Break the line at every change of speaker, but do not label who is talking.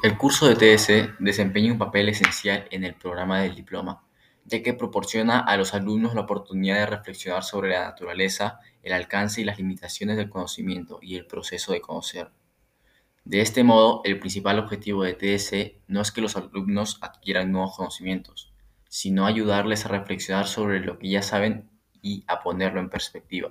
El curso de TS desempeña un papel esencial en el programa del diploma, ya que proporciona a los alumnos la oportunidad de reflexionar sobre la naturaleza, el alcance y las limitaciones del conocimiento y el proceso de conocer. De este modo, el principal objetivo de TS no es que los alumnos adquieran nuevos conocimientos, sino ayudarles a reflexionar sobre lo que ya saben y a ponerlo en perspectiva.